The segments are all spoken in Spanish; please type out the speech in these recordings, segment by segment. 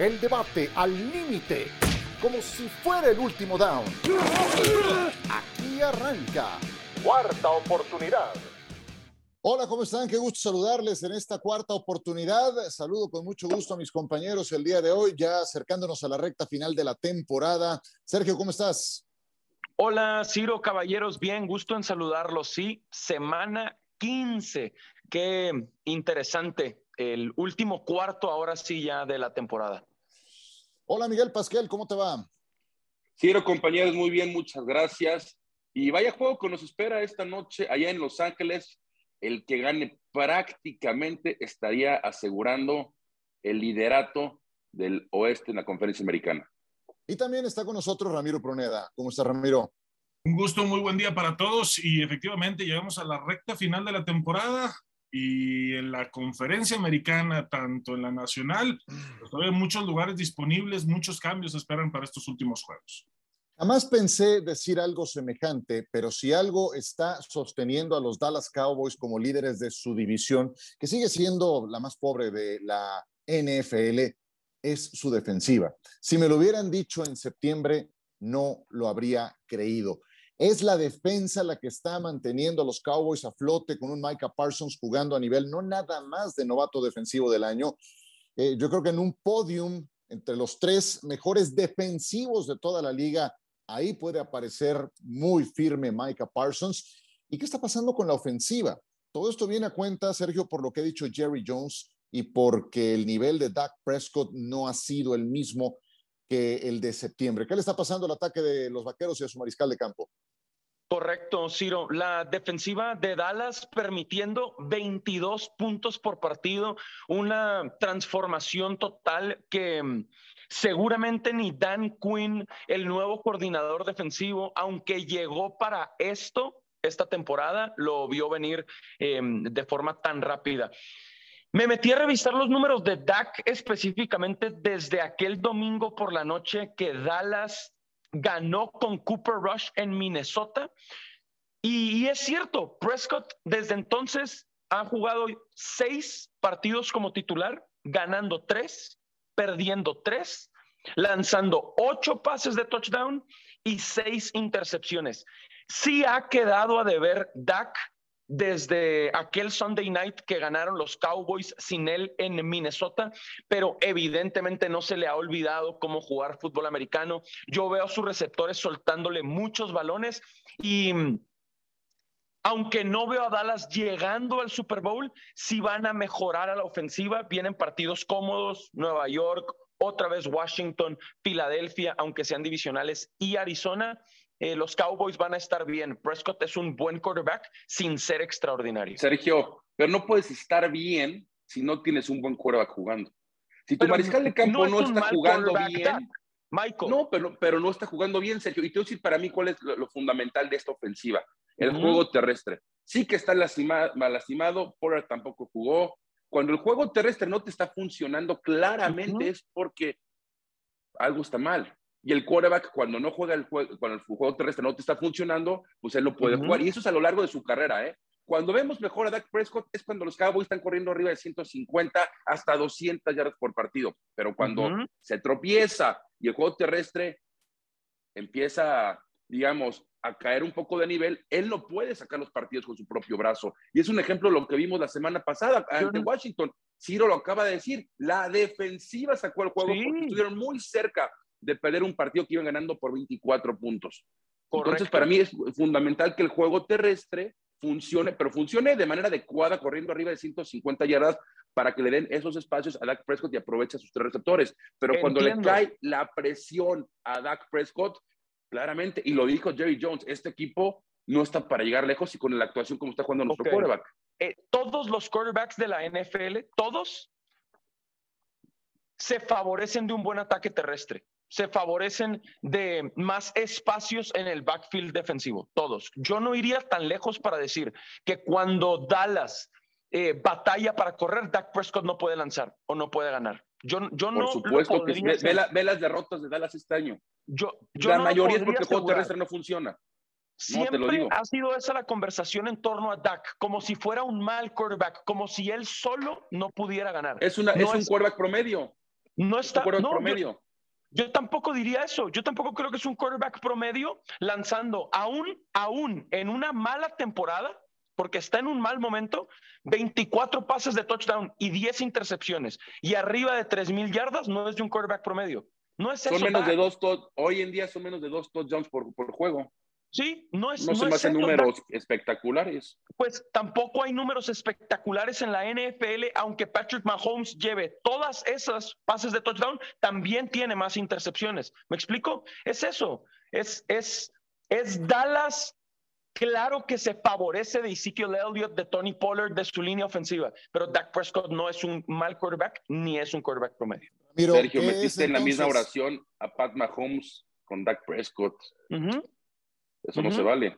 El debate al límite, como si fuera el último down. Aquí arranca. Cuarta oportunidad. Hola, ¿cómo están? Qué gusto saludarles en esta cuarta oportunidad. Saludo con mucho gusto a mis compañeros el día de hoy, ya acercándonos a la recta final de la temporada. Sergio, ¿cómo estás? Hola, Ciro, caballeros, bien, gusto en saludarlos. Sí, semana 15. Qué interesante. El último cuarto, ahora sí, ya de la temporada. Hola, Miguel Pasquel, ¿cómo te va? Ciro, compañeros, muy bien, muchas gracias. Y vaya juego que nos espera esta noche allá en Los Ángeles el que gane prácticamente estaría asegurando el liderato del oeste en la conferencia americana. Y también está con nosotros Ramiro Proneda. ¿Cómo está Ramiro? Un gusto, muy buen día para todos y efectivamente llegamos a la recta final de la temporada y en la conferencia americana, tanto en la nacional, pues todavía muchos lugares disponibles, muchos cambios esperan para estos últimos juegos. Jamás pensé decir algo semejante, pero si algo está sosteniendo a los Dallas Cowboys como líderes de su división, que sigue siendo la más pobre de la NFL, es su defensiva. Si me lo hubieran dicho en septiembre, no lo habría creído. Es la defensa la que está manteniendo a los Cowboys a flote con un Micah Parsons jugando a nivel no nada más de novato defensivo del año. Eh, yo creo que en un podium entre los tres mejores defensivos de toda la liga Ahí puede aparecer muy firme Micah Parsons. ¿Y qué está pasando con la ofensiva? Todo esto viene a cuenta, Sergio, por lo que ha dicho Jerry Jones y porque el nivel de Dak Prescott no ha sido el mismo que el de septiembre. ¿Qué le está pasando al ataque de los vaqueros y a su mariscal de campo? Correcto, Ciro. La defensiva de Dallas permitiendo 22 puntos por partido, una transformación total que mm, seguramente ni Dan Quinn, el nuevo coordinador defensivo, aunque llegó para esto esta temporada, lo vio venir em, de forma tan rápida. Me metí a revisar los números de Dak específicamente desde aquel domingo por la noche que Dallas ganó con Cooper Rush en Minnesota. Y, es cierto, Prescott desde entonces ha jugado seis partidos como titular, ganando tres, perdiendo tres, lanzando ocho pases de touchdown y seis intercepciones. Sí ha quedado a deber Dak desde aquel Sunday night que ganaron los Cowboys sin él en Minnesota, pero evidentemente no se le ha olvidado cómo jugar fútbol americano. Yo veo a sus receptores soltándole muchos balones y aunque no veo a Dallas llegando al Super Bowl, sí van a mejorar a la ofensiva. Vienen partidos cómodos, Nueva York, otra vez Washington, Filadelfia, aunque sean divisionales, y Arizona. Eh, los Cowboys van a estar bien. Prescott es un buen quarterback sin ser extraordinario. Sergio, pero no puedes estar bien si no tienes un buen quarterback jugando. Si tu mariscal de campo no, está jugando bien. Michael. No, pero, pero no está jugando bien, Sergio. Y te voy a decir para mí cuál es lo, fundamental de esta ofensiva: el juego terrestre. Sí que está lastimado, mal lastimado, Pollard tampoco jugó. Cuando el juego terrestre no te está funcionando, claramente es porque algo está mal. Y el quarterback, cuando no juega el juego, cuando el juego terrestre no te está funcionando, pues él lo puede jugar. Y eso es a lo largo de su carrera, ¿eh? Cuando vemos mejor a Dak Prescott es cuando los Cowboys están corriendo arriba de 150 hasta 200 yardas por partido. Pero cuando se tropieza y el juego terrestre empieza, digamos, a caer un poco de nivel, él no puede sacar los partidos con su propio brazo. Y es un ejemplo de lo que vimos la semana pasada ante Washington. Ciro lo acaba de decir, la defensiva sacó el juego porque estuvieron muy cerca de perder un partido que iban ganando por 24 puntos. Entonces, para mí es fundamental que el juego terrestre funcione, pero funcione de manera adecuada, corriendo arriba de 150 yardas para que le den esos espacios a Dak Prescott y aproveche sus tres receptores. Pero cuando le cae la presión a Dak Prescott, claramente, y lo dijo Jerry Jones, este equipo no está para llegar lejos y con la actuación como está jugando nuestro quarterback. Eh, todos los quarterbacks de la NFL, todos se favorecen de un buen ataque terrestre se favorecen de más espacios en el backfield defensivo, todos. Yo no iría tan lejos para decir que cuando Dallas eh, batalla para correr, Dak Prescott no puede lanzar o no puede ganar. Yo, yo no. Por supuesto que ve, ve, las derrotas de Dallas este año. Yo, yo la mayoría es porque el juego terrestre no funciona. Siempre ha sido esa la conversación en torno a Dak, como si fuera un mal quarterback, como si él solo no pudiera ganar. Es, una, es un quarterback promedio. No está. Un no, promedio. Yo, yo, tampoco diría eso. Yo tampoco creo que es un quarterback promedio lanzando aún, aún en una mala temporada, porque está en un mal momento, 24 pases de touchdown y 10 intercepciones y arriba de 3.000 yardas no es de un quarterback promedio. No es son eso, menos de dos hoy en día son menos de dos touchdowns por, por juego. Sí, no es. No, se me hacen números espectaculares. Pues tampoco hay números espectaculares en la NFL, aunque Patrick Mahomes lleve todas esas pases de touchdown, también tiene más intercepciones. ¿Me explico? Es eso. Es, es, es Dallas. Claro que se favorece de Ezekiel Elliott, de Tony Pollard, de su línea ofensiva, pero Dak Prescott no es un mal quarterback ni es un quarterback promedio. Sergio, metiste en la misma oración a Pat Mahomes con Dak Prescott. Eso no se vale.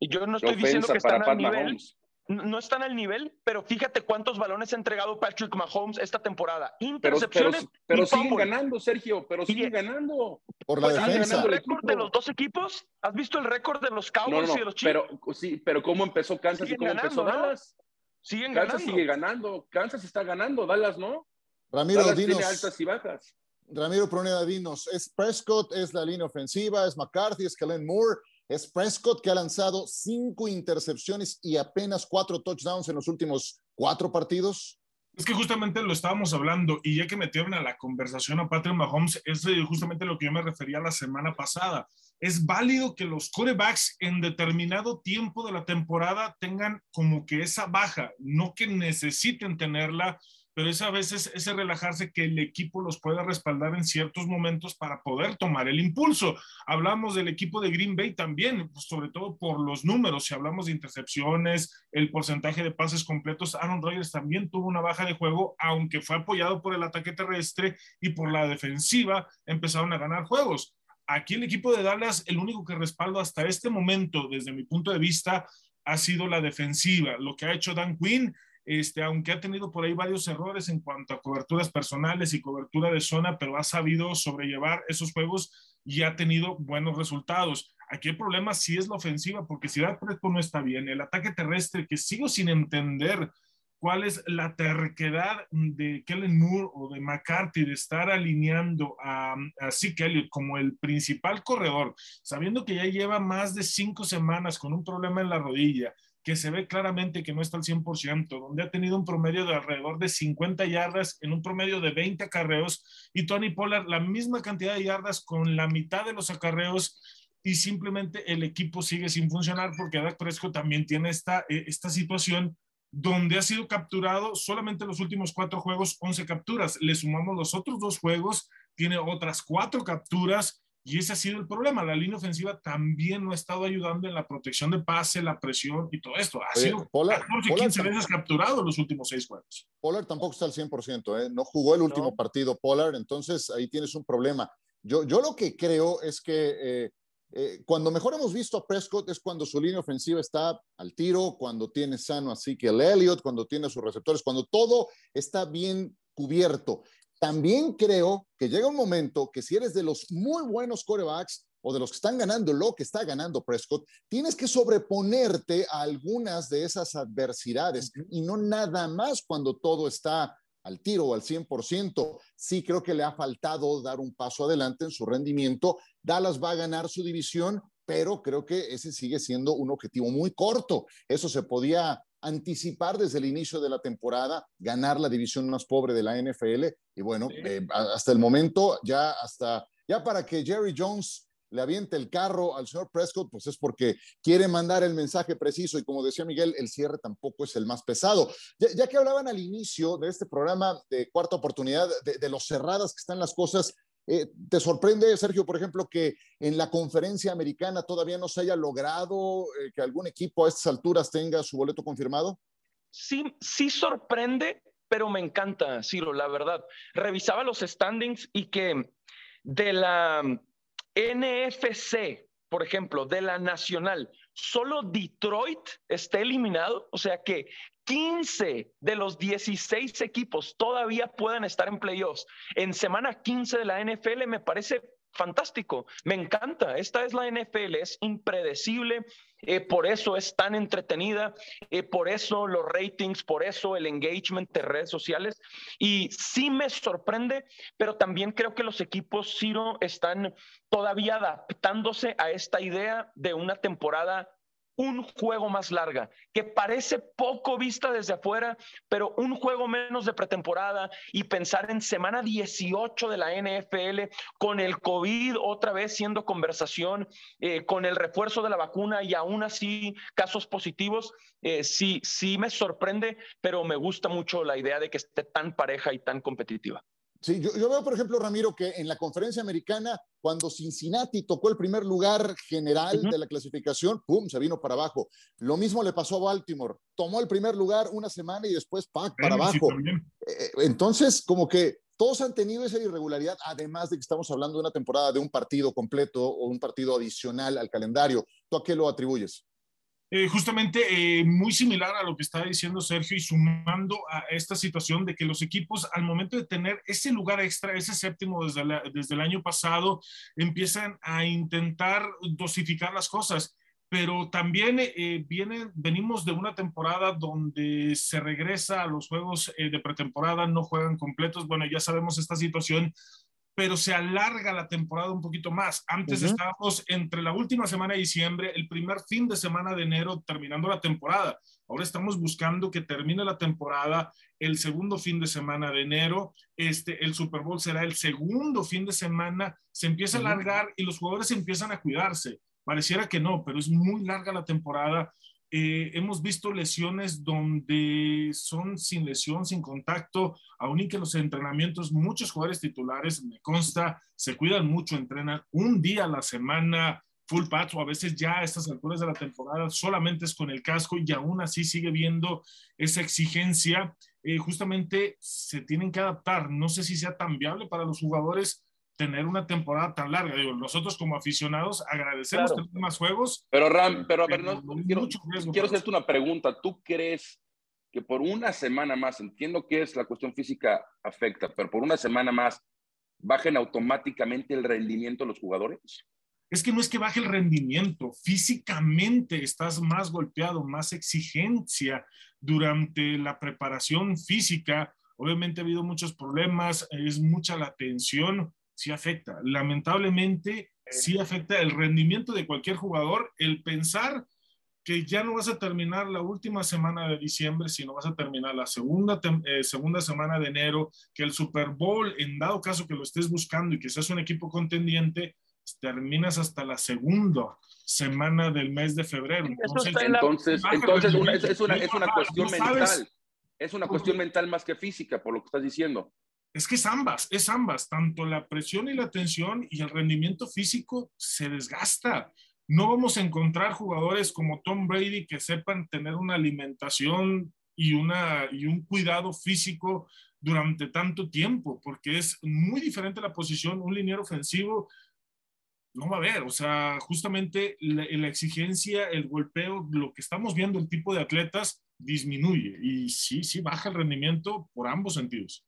Y yo no estoy diciendo que están al nivel. No están al nivel, pero fíjate cuántos balones ha entregado Patrick Mahomes esta temporada. Intercepciones. Pero, pero, siguen ganando, Sergio, pero siguen ganando. Por la defensa. ¿Has visto el récord de los dos equipos? ¿Has visto el récord de los Cowboys y de los Chiefs? Pero, sí, pero ¿cómo empezó Kansas y cómo empezó Dallas? Siguen Kansas ganando. sigue ganando. Kansas está ganando, Dallas no. Ramiro, Dallas dinos, tiene altas y bajas. Ramiro Proneda, dinos, ¿es Prescott, es la línea ofensiva, es McCarthy, es Kellen Moore? Es Prescott que ha lanzado cinco intercepciones y apenas cuatro touchdowns en los últimos cuatro partidos. Es que justamente lo estábamos hablando y ya que metieron a la conversación a Patrick Mahomes, es justamente lo que yo me refería la semana pasada. Es válido que los quarterbacks en determinado tiempo de la temporada tengan como que esa baja, no que necesiten tenerla, pero es a veces ese relajarse que el equipo los pueda respaldar en ciertos momentos para poder tomar el impulso. Hablamos del equipo de Green Bay también, pues, sobre todo por los números, si hablamos de intercepciones, el porcentaje de pases completos, Aaron Rodgers también tuvo una baja de juego, aunque fue apoyado por el ataque terrestre y por la defensiva, empezaron a ganar juegos. Aquí el equipo de Dallas, el único que respaldo hasta este momento, desde mi punto de vista, ha sido la defensiva. Lo que ha hecho Dan Quinn este, aunque ha tenido por ahí varios errores en cuanto a coberturas personales y cobertura de zona, pero ha sabido sobrellevar esos juegos y ha tenido buenos resultados. Aquí el problema sí es la ofensiva, porque si Dak Prescott no está bien, el ataque terrestre, que sigo sin entender cuál es la terquedad de Kellen Moore o de McCarthy de estar alineando a, a Zeke Elliott como el principal corredor, sabiendo que ya lleva más de cinco semanas con un problema en la rodilla, que se ve claramente que no está al 100%, donde ha tenido un promedio de alrededor de 50 yardas en un promedio de 20 acarreos y Tony Pollard la misma cantidad de yardas con la mitad de los acarreos y simplemente el equipo sigue sin funcionar porque Dak Prescott también tiene esta, esta situación donde ha sido capturado solamente en los últimos cuatro juegos, 11 capturas. Le sumamos los otros dos juegos, tiene otras cuatro capturas y ese ha sido el problema. La línea ofensiva también no ha estado ayudando en la protección de pase, la presión y todo esto. Ha Oye, sido Pollard- 14, Pollard 15 tampoco- veces capturado en los últimos seis juegos. Pollard tampoco está al 100%, ¿eh? no jugó el último No. partido Pollard, entonces ahí tienes un problema. Yo, yo lo que creo es que eh, eh, cuando mejor hemos visto a Prescott es cuando su línea ofensiva está al tiro, cuando tiene sano así que el Elliott, cuando tiene sus receptores, cuando todo está bien cubierto. También creo que llega un momento que si eres de los muy buenos corebacks o de los que están ganando lo que está ganando Prescott, tienes que sobreponerte a algunas de esas adversidades y no nada más cuando todo está al tiro o al 100%. Sí creo que le ha faltado dar un paso adelante en su rendimiento. Dallas va a ganar su división, pero creo que ese sigue siendo un objetivo muy corto. Eso se podía anticipar desde el inicio de la temporada, ganar la división más pobre de la NFL. Y bueno, Sí. eh, hasta el momento, ya hasta, ya para que Jerry Jones le aviente el carro al señor Prescott, pues es porque quiere mandar el mensaje preciso y como decía Miguel, el cierre tampoco es el más pesado. Ya, ya que hablaban al inicio de este programa de cuarta oportunidad, de, de lo cerradas que están las cosas, eh, ¿te sorprende, Sergio, por ejemplo, que en la conferencia americana todavía no se haya logrado eh, que algún equipo a estas alturas tenga su boleto confirmado? Sí, sí sorprende, pero me encanta, Ciro, la verdad. Revisaba los standings y que de la NFC, por ejemplo, de la nacional, solo Detroit está eliminado, o sea que 15 de los 16 equipos todavía puedan estar en playoffs. En semana 15 de la NFL me parece fantástico, me encanta. Esta es la NFL, es impredecible, eh, por eso es tan entretenida, eh, por eso los ratings, por eso el engagement de redes sociales. Y sí me sorprende, pero también creo que los equipos Ciro están todavía adaptándose a esta idea de una temporada un juego más larga, que parece poco vista desde afuera, pero un juego menos de pretemporada y pensar en semana 18 de la NFL con el COVID otra vez siendo conversación, eh, con el refuerzo de la vacuna y aún así casos positivos, eh, sí, sí me sorprende, pero me gusta mucho la idea de que esté tan pareja y tan competitiva. Sí, yo, veo, por ejemplo, Ramiro, que en la conferencia americana, cuando Cincinnati tocó el primer lugar general de la clasificación, ¡pum!, se vino para abajo. Lo mismo le pasó a Baltimore. Tomó el primer lugar una semana y después, ¡pac!, para abajo. Eh, entonces, como que todos han tenido esa irregularidad, además de que estamos hablando de una temporada de un partido completo o un partido adicional al calendario. ¿Tú a qué lo atribuyes? Eh, justamente eh, muy similar a lo que estaba diciendo Sergio y sumando a esta situación de que los equipos al momento de tener ese lugar extra, ese séptimo desde, el año pasado, empiezan a intentar dosificar las cosas pero también eh, viene, venimos de una temporada donde se regresa a los juegos de pretemporada, no juegan completos. Bueno, ya sabemos esta situación pero se alarga la temporada un poquito más. Antes estábamos entre la última semana de diciembre, el primer fin de semana de enero, terminando la temporada. Ahora estamos buscando que termine la temporada el segundo fin de semana de enero. Este, el Super Bowl será el segundo fin de semana. Se empieza a alargar y los jugadores empiezan a cuidarse. Pareciera que no, pero es muy larga la temporada eh, hemos visto lesiones donde son sin lesión, sin contacto, aún y que los entrenamientos, muchos jugadores titulares, me consta, se cuidan mucho, entrenan un día a la semana, full patch o a veces ya a estas alturas de la temporada solamente es con el casco y aún así sigue viendo esa exigencia. Eh, justamente se tienen que adaptar. No sé si sea tan viable para los jugadores tener una temporada tan larga. Digo, nosotros como aficionados agradecemos tener más juegos. Pero Ram, pero a ver, no, quiero, quiero hacerte una pregunta. ¿Tú crees que por una semana más, entiendo que es la cuestión física afecta, pero por una semana más bajen automáticamente el rendimiento de los jugadores? Es que no es que baje el rendimiento, físicamente estás más golpeado, más exigencia durante la preparación física. Obviamente ha habido muchos problemas, es mucha la tensión, sí afecta. Lamentablemente, sí afecta el rendimiento de cualquier jugador, el pensar que ya no vas a terminar la última semana de diciembre, sino vas a terminar la segunda, eh, segunda semana de enero, que el Super Bowl, en dado caso que lo estés buscando y que seas un equipo contendiente, terminas hasta la segunda semana del mes de febrero. Entonces, entonces, es, una, es una cuestión mental. Es una cuestión mental más que física, por lo que estás diciendo. Es que es ambas, es ambas, tanto la presión y la tensión y el rendimiento físico se desgasta. No vamos a encontrar jugadores como Tom Brady que sepan tener una alimentación y, una, y un cuidado físico durante tanto tiempo, porque es muy diferente la posición, un liniero ofensivo no va a haber, o sea, justamente la, la, exigencia, el golpeo, lo que estamos viendo, el tipo de atletas disminuye y sí, sí baja el rendimiento por ambos sentidos.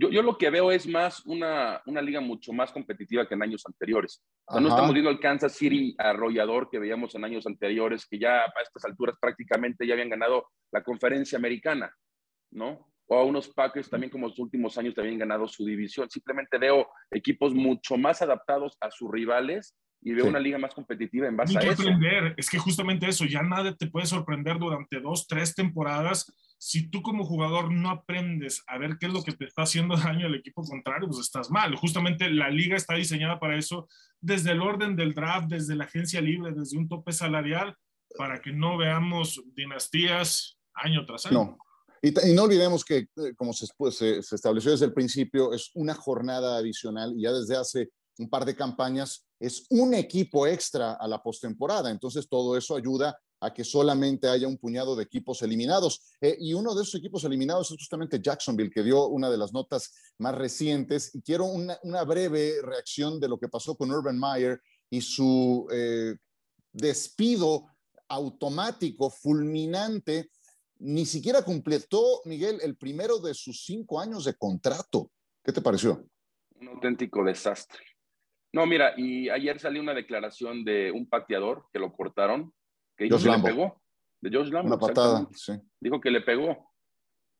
Yo, yo, lo que veo es más una, una, liga mucho más competitiva que en años anteriores. no estamos viendo el Kansas City arrollador que veíamos en años anteriores, que ya a estas alturas prácticamente ya habían ganado la conferencia americana, ¿no? O a unos Packers también como los últimos años también ganado su división. Simplemente veo equipos mucho más adaptados a sus rivales y veo una liga más competitiva en base a eso. Aprender. Es que justamente eso, ya nada te puede sorprender durante dos, tres temporadas si tú como jugador no aprendes a ver qué es lo que te está haciendo daño al equipo contrario, pues estás mal. Justamente la liga está diseñada para eso, desde el orden del draft, desde la agencia libre, desde un tope salarial, para que no veamos dinastías año tras año. No. Y, no olvidemos que, eh, como se, pues, se, estableció desde el principio, es una jornada adicional y ya desde hace un par de campañas es un equipo extra a la postemporada. Entonces, todo eso ayuda a que solamente haya un puñado de equipos eliminados. Eh, y uno de esos equipos eliminados es justamente Jacksonville, que dio una de las notas más recientes. Y quiero una, breve reacción de lo que pasó con Urban Meyer y su eh, despido automático, fulminante. Ni siquiera completó, Miguel, el primero de sus cinco años de contrato. ¿Qué te pareció? Un auténtico desastre. No, mira, y ayer salió una declaración de un pateador que lo cortaron, Que dijo que le pegó. De Josh Lambo. Una patada, sí. Dijo que le pegó.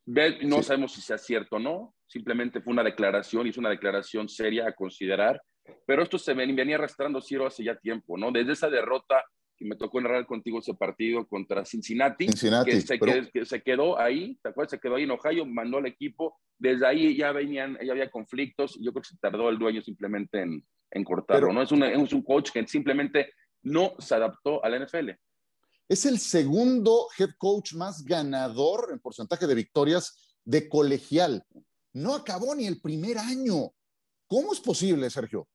No sabemos si sea cierto o no. Simplemente fue una declaración y es una declaración seria a considerar. Pero esto se venía arrastrando Ciro hace ya tiempo, ¿no? Desde esa derrota que me tocó narrar contigo ese partido contra Cincinnati, que, se, quedó ahí, ¿te acuerdas? Se quedó ahí en Ohio, mandó al equipo, desde ahí ya venían, ya había conflictos, yo creo que se tardó el dueño simplemente en, en cortarlo, ¿no? Es, es un coach que simplemente no se adaptó a la NFL. Es el segundo head coach más ganador en porcentaje de victorias de colegial. No acabó ni el primer año. ¿Cómo es posible, Sergio?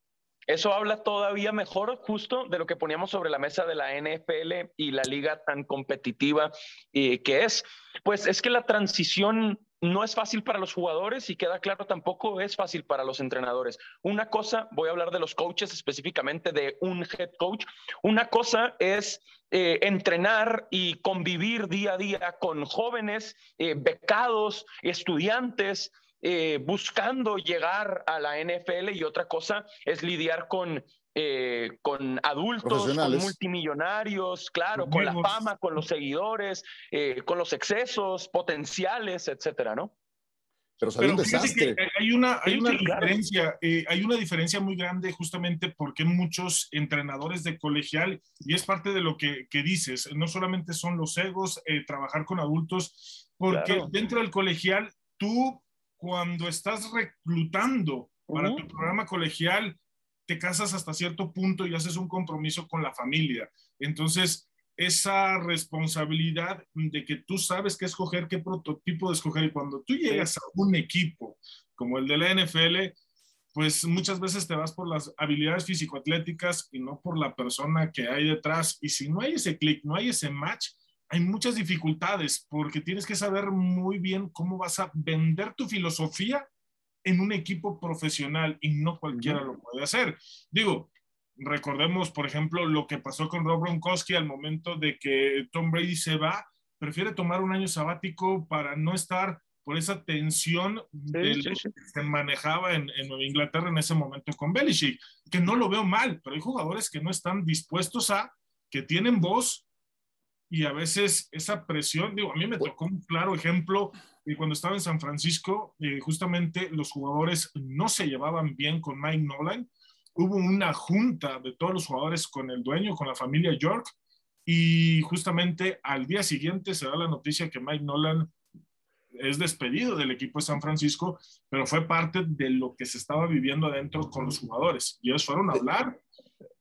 Eso habla todavía mejor justo de lo que poníamos sobre la mesa de la NFL y la liga tan competitiva eh, que es. Pues es que la transición no es fácil para los jugadores y queda claro tampoco es fácil para los entrenadores. Una cosa, voy a hablar de los coaches específicamente de un head coach, una cosa es eh, entrenar y convivir día a día con jóvenes, eh, becados, estudiantes, eh, buscando llegar a la NFL y otra cosa es lidiar con, eh, con adultos, con multimillonarios, claro, con la fama, con los seguidores, eh, con los excesos potenciales, etcétera, ¿no? Pero, Pero que hay una, hay una diferencia, hay una diferencia muy grande justamente porque muchos entrenadores de colegial, y es parte de lo que, que dices, no solamente son los egos, trabajar con adultos, porque dentro del colegial tú cuando estás reclutando para tu programa colegial, te casas hasta cierto punto y haces un compromiso con la familia. Entonces, esa responsabilidad de que tú sabes qué escoger, qué prototipo de escoger, y cuando tú llegas a un equipo como el de la NFL, pues muchas veces te vas por las habilidades físico-atléticas y no por la persona que hay detrás. Y si no hay ese clic, no hay ese match, hay muchas dificultades porque tienes que saber muy bien cómo vas a vender tu filosofía en un equipo profesional y no cualquiera lo puede hacer. Digo, recordemos, por ejemplo, lo que pasó con Rob Gronkowski al momento de que Tom Brady se va, prefiere tomar un año sabático para no estar por esa tensión que se manejaba en, en, Nueva Inglaterra en ese momento con Belichick, que no lo veo mal, pero hay jugadores que no están dispuestos a, que tienen voz y a veces esa presión, digo, a mí me tocó un claro ejemplo de cuando estaba en San Francisco, eh, justamente los jugadores no se llevaban bien con Mike Nolan, hubo una junta de todos los jugadores con el dueño, con la familia York, y justamente al día siguiente se da la noticia que Mike Nolan es despedido del equipo de San Francisco, pero fue parte de lo que se estaba viviendo adentro con los jugadores. Y ellos fueron a hablar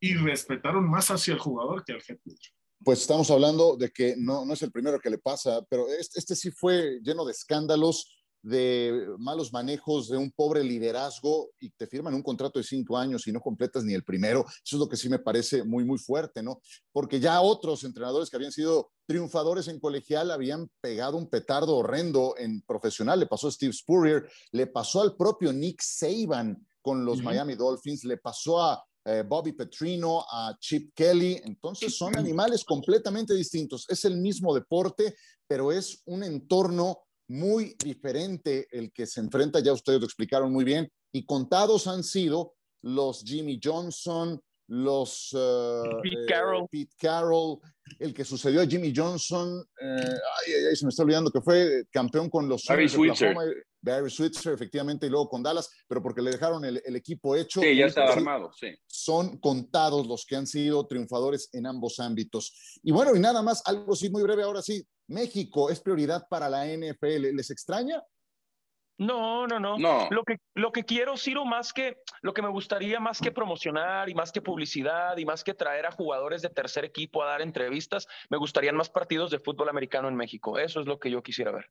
y respetaron más hacia el jugador que al head coach pues estamos hablando de que no, no es el primero que le pasa, pero este, este, sí fue lleno de escándalos, de malos manejos, de un pobre liderazgo y te firman un contrato de cinco años y no completas ni el primero. Eso es lo que sí me parece muy, muy fuerte, ¿no? Porque ya otros entrenadores que habían sido triunfadores en colegial habían pegado un petardo horrendo en profesional. Le pasó a Steve Spurrier, le pasó al propio Nick Saban con los Miami Dolphins, le pasó a eh, Bobby Petrino, a Chip Kelly. Entonces son animales completamente distintos. Es el mismo deporte, pero es un entorno muy diferente el que se enfrenta, ya ustedes lo explicaron muy bien, y contados han sido los Jimmy Johnson, los uh, Pete, Carroll. el que sucedió a Jimmy Johnson, eh, se me está olvidando que fue campeón con los Barry Switzer. Barry Switzer, efectivamente, y luego con Dallas, pero porque le dejaron el, equipo hecho. Sí, ya estaba armado, sí. Son contados los que han sido triunfadores en ambos ámbitos. Y bueno, y nada más, algo sí muy breve ahora sí. México es prioridad para la NFL. ¿Les extraña? No, no, no, Lo que, lo que quiero, Ciro, más que, lo que me gustaría más que promocionar y más que publicidad y más que traer a jugadores de tercer equipo a dar entrevistas, me gustarían más partidos de fútbol americano en México. Eso es lo que yo quisiera ver.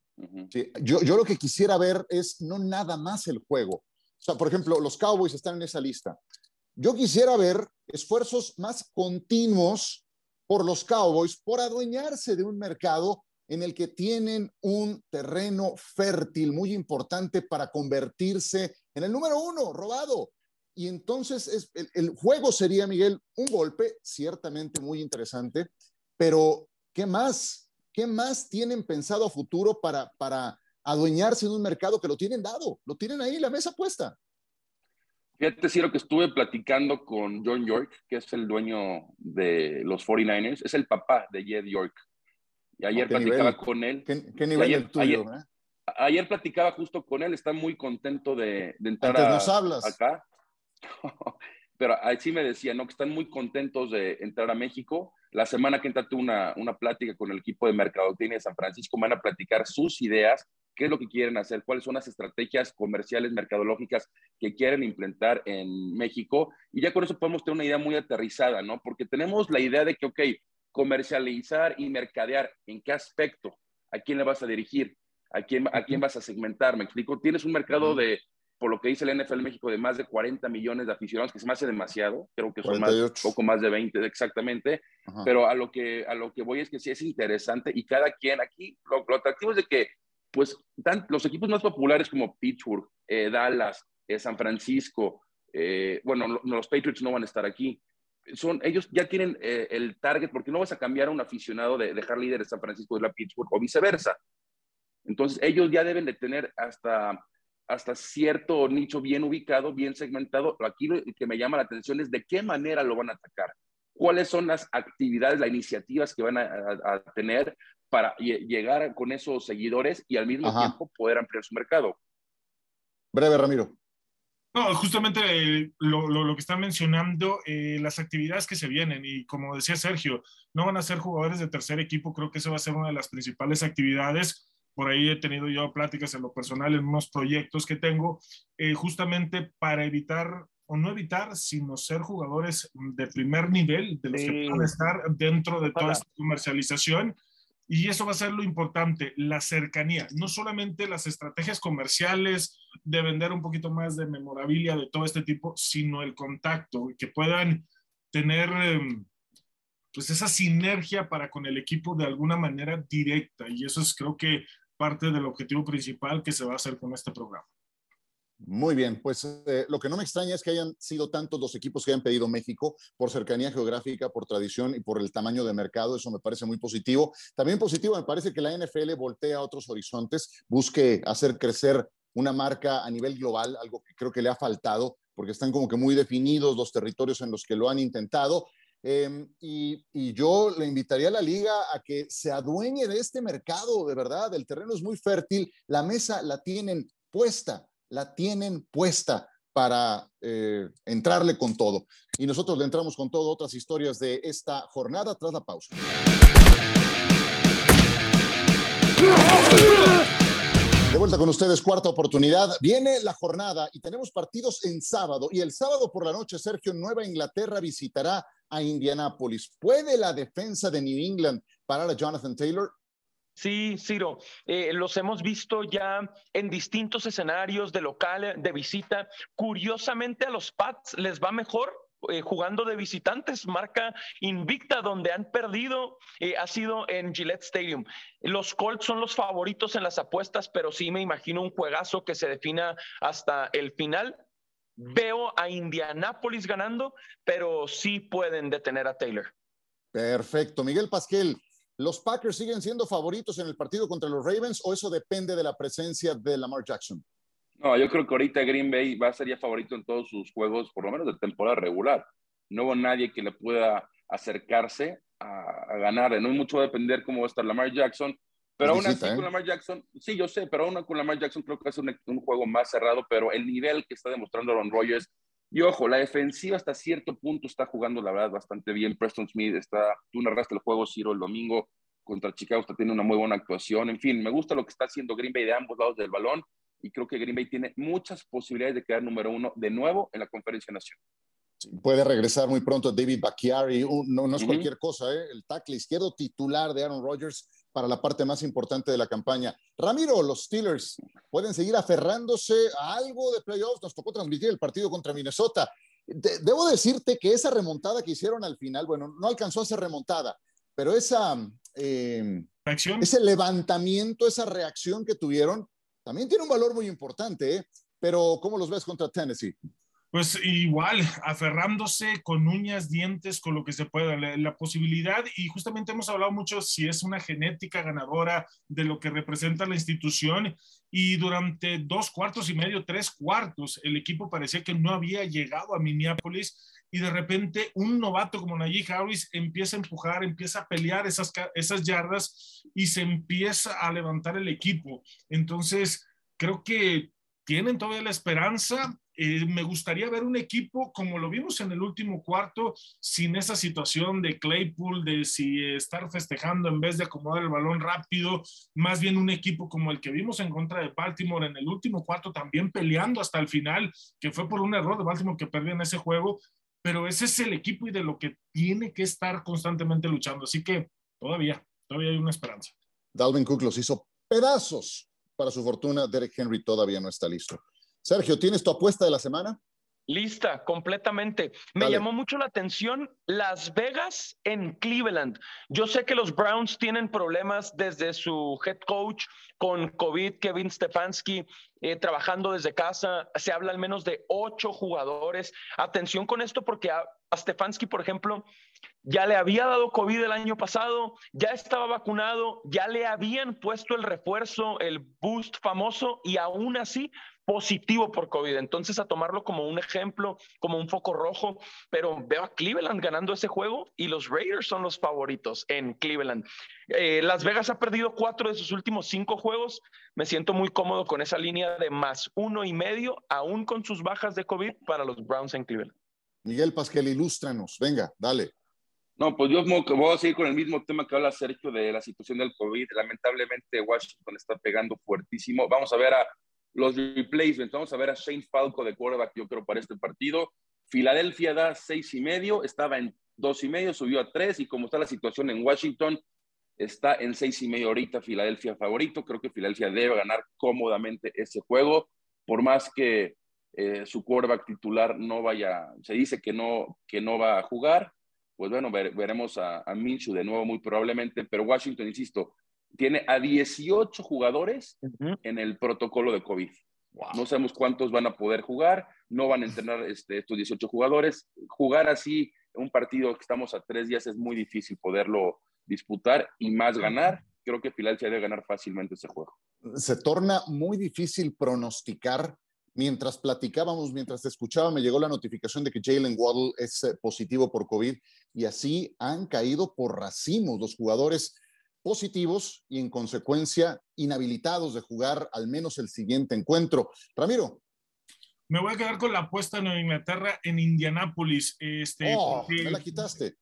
yo, yo lo que quisiera ver es no nada más el juego. O sea, por ejemplo, los Cowboys están en esa lista. Yo quisiera ver esfuerzos más continuos por los Cowboys por adueñarse de un mercado en el que tienen un terreno fértil muy importante para convertirse en el número uno, robado. Y entonces es, el, juego sería, Miguel, un golpe ciertamente muy interesante, pero ¿qué más? ¿Qué más tienen pensado a futuro para, para adueñarse de un mercado que lo tienen dado? Lo tienen ahí, la mesa puesta. Fíjate, Ciro, que estuve platicando con John York, que es el dueño de los 49ers, es el papá de Jed York. Y ayer platicaba con él. ¿Qué, nivel ayer, el tuyo? Ayer, eh? ayer, platicaba justo con él, está muy contento de, de entrar Antes nos hablas. acá. Pero ahí sí me decía, ¿no? Que están muy contentos de entrar a México. La semana que entra tuve una, una plática con el equipo de Mercadotecnia de San Francisco. Van a platicar sus ideas, qué es lo que quieren hacer, cuáles son las estrategias comerciales, mercadológicas que quieren implementar en México. Y ya con eso podemos tener una idea muy aterrizada, ¿no? Porque tenemos la idea de que, ok, comercializar y mercadear, ¿en qué aspecto? ¿A quién le vas a dirigir? ¿A quién, a quién vas a segmentar? ¿Me explico? Tienes un mercado de por lo que dice el NFL México, de más de 40 millones de aficionados, que se me hace demasiado, creo que son más, poco más de 20 exactamente, Ajá. pero a lo, que, a lo que voy es que sí es interesante y cada quien aquí, lo, lo atractivo es de que pues tan, los equipos más populares como Pittsburgh, eh, Dallas, eh, San Francisco, eh, bueno, lo, los Patriots no van a estar aquí, son, ellos ya tienen eh, el target, porque no vas a cambiar a un aficionado de dejar líder de San Francisco de la Pittsburgh o viceversa. Entonces, ellos ya deben de tener hasta hasta cierto nicho bien ubicado, bien segmentado. Aquí lo que me llama la atención es de qué manera lo van a atacar, cuáles son las actividades, las iniciativas que van a, a, a tener para llegar con esos seguidores y al mismo Ajá. tiempo poder ampliar su mercado. Breve, Ramiro. No, justamente eh, lo, lo, lo, que están mencionando, eh, las actividades que se vienen, y como decía Sergio, no van a ser jugadores de tercer equipo, creo que esa va a ser una de las principales actividades. Por ahí he tenido yo pláticas en lo personal en unos proyectos que tengo, eh, justamente para evitar, o no evitar, sino ser jugadores de primer nivel, de los que puedan estar dentro de toda esta comercialización. Y eso va a ser lo importante, la cercanía, no solamente las estrategias comerciales de vender un poquito más de memorabilia de todo este tipo, sino el contacto, que puedan tener eh, pues esa sinergia para con el equipo de alguna manera directa. Y eso es creo que parte del objetivo principal que se va a hacer con este programa. Muy bien, pues eh, lo que no me extraña es que hayan sido tantos los equipos que hayan pedido México por cercanía geográfica, por tradición y por el tamaño de mercado. Eso me parece muy positivo. También positivo me parece que la NFL voltea a otros horizontes, busque hacer crecer una marca a nivel global, algo que creo que le ha faltado, porque están como que muy definidos los territorios en los que lo han intentado. Eh, y, y, yo le invitaría a la liga a que se adueñe de este mercado, de verdad, el terreno es muy fértil, la mesa la tienen puesta, la tienen puesta para eh, entrarle con todo. Y nosotros le entramos con todo otras historias de esta jornada tras la pausa. De vuelta con ustedes, cuarta oportunidad. Viene la jornada y tenemos partidos en sábado. Y el sábado por la noche, Sergio, Nueva Inglaterra visitará a Indianápolis. ¿Puede la defensa de New England parar a Jonathan Taylor? Sí, Ciro, eh, los hemos visto ya en distintos escenarios de local, de visita. Curiosamente a los Pats les va mejor eh, jugando de visitantes, marca invicta donde han perdido eh, ha sido en Gillette Stadium. Los Colts son los favoritos en las apuestas, pero sí me imagino un juegazo que se defina hasta el final. Veo a Indianápolis ganando, pero sí pueden detener a Taylor. Perfecto. Miguel Pasquel, ¿los Packers siguen siendo favoritos en el partido contra los Ravens o eso depende de la presencia de Lamar Jackson? No, yo creo que ahorita Green Bay va a ser ya favorito en todos sus juegos, por lo menos de temporada regular. No hubo nadie que le pueda acercarse a, a ganar. No hay mucho a depender cómo va a estar Lamar Jackson, pero aún así, ¿eh? con Lamar Jackson, sí, yo sé, pero aún con Lamar Jackson creo que es un, un, juego más cerrado, pero el nivel que está demostrando Aaron Rodgers, y ojo, la defensiva hasta cierto punto está jugando, la verdad, bastante bien. Preston Smith está, tú narraste el juego, Ciro, el domingo contra Chicago, está teniendo una muy buena actuación. En fin, me gusta lo que está haciendo Green Bay de ambos lados del balón, y creo que Green Bay tiene muchas posibilidades de quedar número uno de nuevo en la conferencia nacional. Puede regresar muy pronto David Bacchiari, no, no es uh -huh. cualquier cosa, ¿eh? el tackle izquierdo titular de Aaron Rodgers para la parte más importante de la campaña. Ramiro, los Steelers pueden seguir aferrándose a algo de playoffs. Nos tocó transmitir el partido contra Minnesota. De debo decirte que esa remontada que hicieron al final, bueno, no alcanzó a ser remontada, pero esa, eh, ese levantamiento, esa reacción que tuvieron, también tiene un valor muy importante. ¿eh? Pero, ¿cómo los ves contra Tennessee? Pues igual, aferrándose con uñas, dientes, con lo que se pueda, la, posibilidad, y justamente hemos hablado mucho si es una genética ganadora de lo que representa la institución, y durante dos cuartos y medio, tres cuartos, el equipo parecía que no había llegado a Minneapolis, y de repente un novato como Najee Harris empieza a empujar, empieza a pelear esas, esas yardas y se empieza a levantar el equipo. Entonces, creo que tienen todavía la esperanza eh, me gustaría ver un equipo como lo vimos en el último cuarto, sin esa situación de Claypool, de si estar festejando en vez de acomodar el balón rápido, más bien un equipo como el que vimos en contra de Baltimore en el último cuarto, también peleando hasta el final, que fue por un error de Baltimore que perdió en ese juego, pero ese es el equipo y de lo que tiene que estar constantemente luchando. Así que todavía, todavía hay una esperanza. Dalvin Cook los hizo pedazos. Para su fortuna, Derek Henry todavía no está listo. Sergio, ¿tienes tu apuesta de la semana? Lista, completamente. Me llamó mucho la atención Las Vegas en Cleveland. Yo sé que los Browns tienen problemas desde su head coach con COVID, Kevin Stefanski, eh, trabajando desde casa. Se habla al menos de ocho jugadores. Atención con esto porque a, a Stefanski, por ejemplo, ya le había dado COVID el año pasado, ya estaba vacunado, ya le habían puesto el refuerzo, el boost famoso y aún así positivo por COVID. Entonces, a tomarlo como un ejemplo, como un foco rojo, pero veo a Cleveland ganando ese juego y los Raiders son los favoritos en Cleveland. Eh, Las Vegas ha perdido cuatro de sus últimos cinco juegos. Me siento muy cómodo con esa línea de más uno y medio, aún con sus bajas de COVID para los Browns en Cleveland. Miguel Pasquel, ilústranos. Venga, dale. No, pues yo voy a seguir con el mismo tema que habla Sergio de la situación del COVID. Lamentablemente Washington está pegando fuertísimo. Vamos a ver a los replacements. Vamos a ver a Shane Falco de quarterback, yo creo, para este partido. Filadelfia da seis y medio, estaba en dos y medio, subió a tres, y como está la situación en Washington, está en seis y medio ahorita Filadelfia favorito. Creo que Filadelfia debe ganar cómodamente ese juego, por más que eh, su quarterback titular no vaya, se dice que no, que no va a jugar. Pues bueno, veremos a, a Minshew de nuevo muy probablemente, pero Washington, insisto, tiene a 18 jugadores en el protocolo de COVID. No sabemos cuántos van a poder jugar, no van a entrenar este, estos 18 jugadores. Jugar así un partido que estamos a tres días es muy difícil poderlo disputar y más ganar. Creo que Filadelfia debe ganar fácilmente ese juego. Se torna muy difícil pronosticar. Mientras platicábamos, mientras te escuchaba, me llegó la notificación de que Jalen Waddle es eh, positivo por COVID y así han caído por racimos los jugadores positivos y en consecuencia inhabilitados de jugar al menos el siguiente encuentro. Ramiro. Me voy a quedar con la apuesta en Inglaterra en Indianápolis. Este, oh, me la quitaste.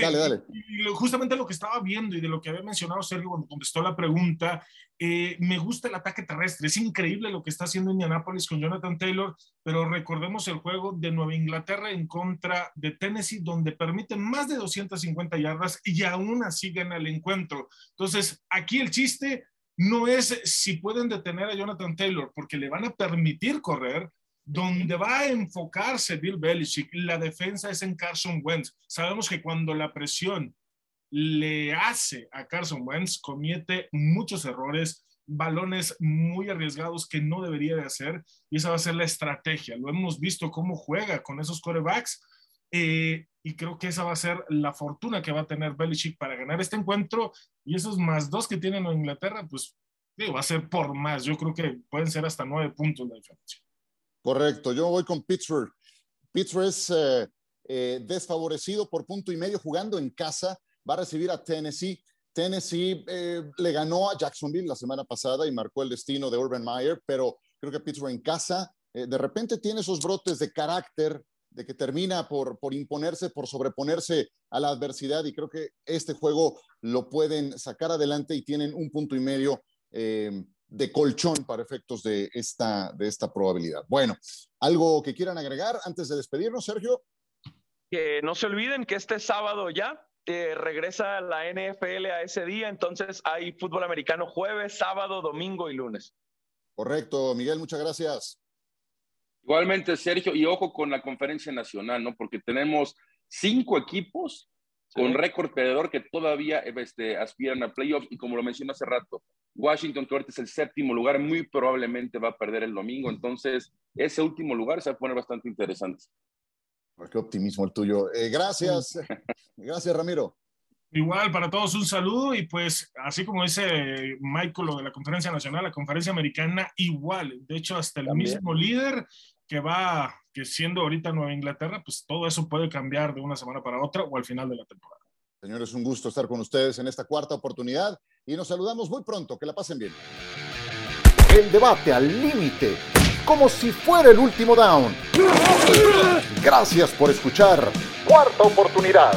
Dale, dale. Justamente lo que estaba viendo y de lo que había mencionado Sergio cuando contestó la pregunta, eh, me gusta el ataque terrestre. Es increíble lo que está haciendo Indianapolis con Jonathan Taylor, pero recordemos el juego de Nueva Inglaterra en contra de Tennessee, donde permiten más de 250 yardas y aún así gana el encuentro. Entonces, aquí el chiste no es si pueden detener a Jonathan Taylor, porque le van a permitir correr, donde va a enfocarse Bill Belichick, la defensa es en Carson Wentz. Sabemos que cuando la presión le hace a Carson Wentz, comete muchos errores, balones muy arriesgados que no debería de hacer, y esa va a ser la estrategia. Lo hemos visto cómo juega con esos corebacks, eh, y creo que esa va a ser la fortuna que va a tener Belichick para ganar este encuentro, y esos más dos que tienen en Inglaterra, pues va a ser por más. Yo creo que pueden ser hasta nueve puntos la diferencia. Correcto, yo voy con Pittsburgh. Pittsburgh es eh, eh, desfavorecido por punto y medio jugando en casa, va a recibir a Tennessee. Tennessee eh, le ganó a Jacksonville la semana pasada y marcó el destino de Urban Meyer, pero creo que Pittsburgh en casa de repente tiene esos brotes de carácter, de que termina por, por imponerse, por sobreponerse a la adversidad y creo que este juego lo pueden sacar adelante y tienen un punto y medio de colchón para efectos de esta, de esta probabilidad. Bueno, ¿algo que quieran agregar antes de despedirnos, Sergio? Que no se olviden que este sábado ya eh, regresa la NFL a ese día, entonces hay fútbol americano jueves, sábado, domingo y lunes. Correcto, Miguel, muchas gracias. Igualmente, Sergio, y ojo con la conferencia nacional, ¿no? Porque tenemos cinco equipos con récord perdedor que todavía este, aspiran a playoffs y como lo mencioné hace rato, Washington, que ahorita es el séptimo lugar, muy probablemente va a perder el domingo. Entonces, ese último lugar se va a poner bastante interesante. Qué optimismo el tuyo. Eh, gracias. gracias, Ramiro. Igual para todos un saludo y pues así como dice Michael lo de la conferencia nacional, la conferencia americana igual, de hecho hasta el mismo líder que va, que siendo ahorita Nueva Inglaterra, pues todo eso puede cambiar de una semana para otra o al final de la temporada. Señores, un gusto estar con ustedes en esta cuarta oportunidad y nos saludamos muy pronto, que la pasen bien. El debate al límite, como si fuera el último down. Gracias por escuchar Cuarta Oportunidad.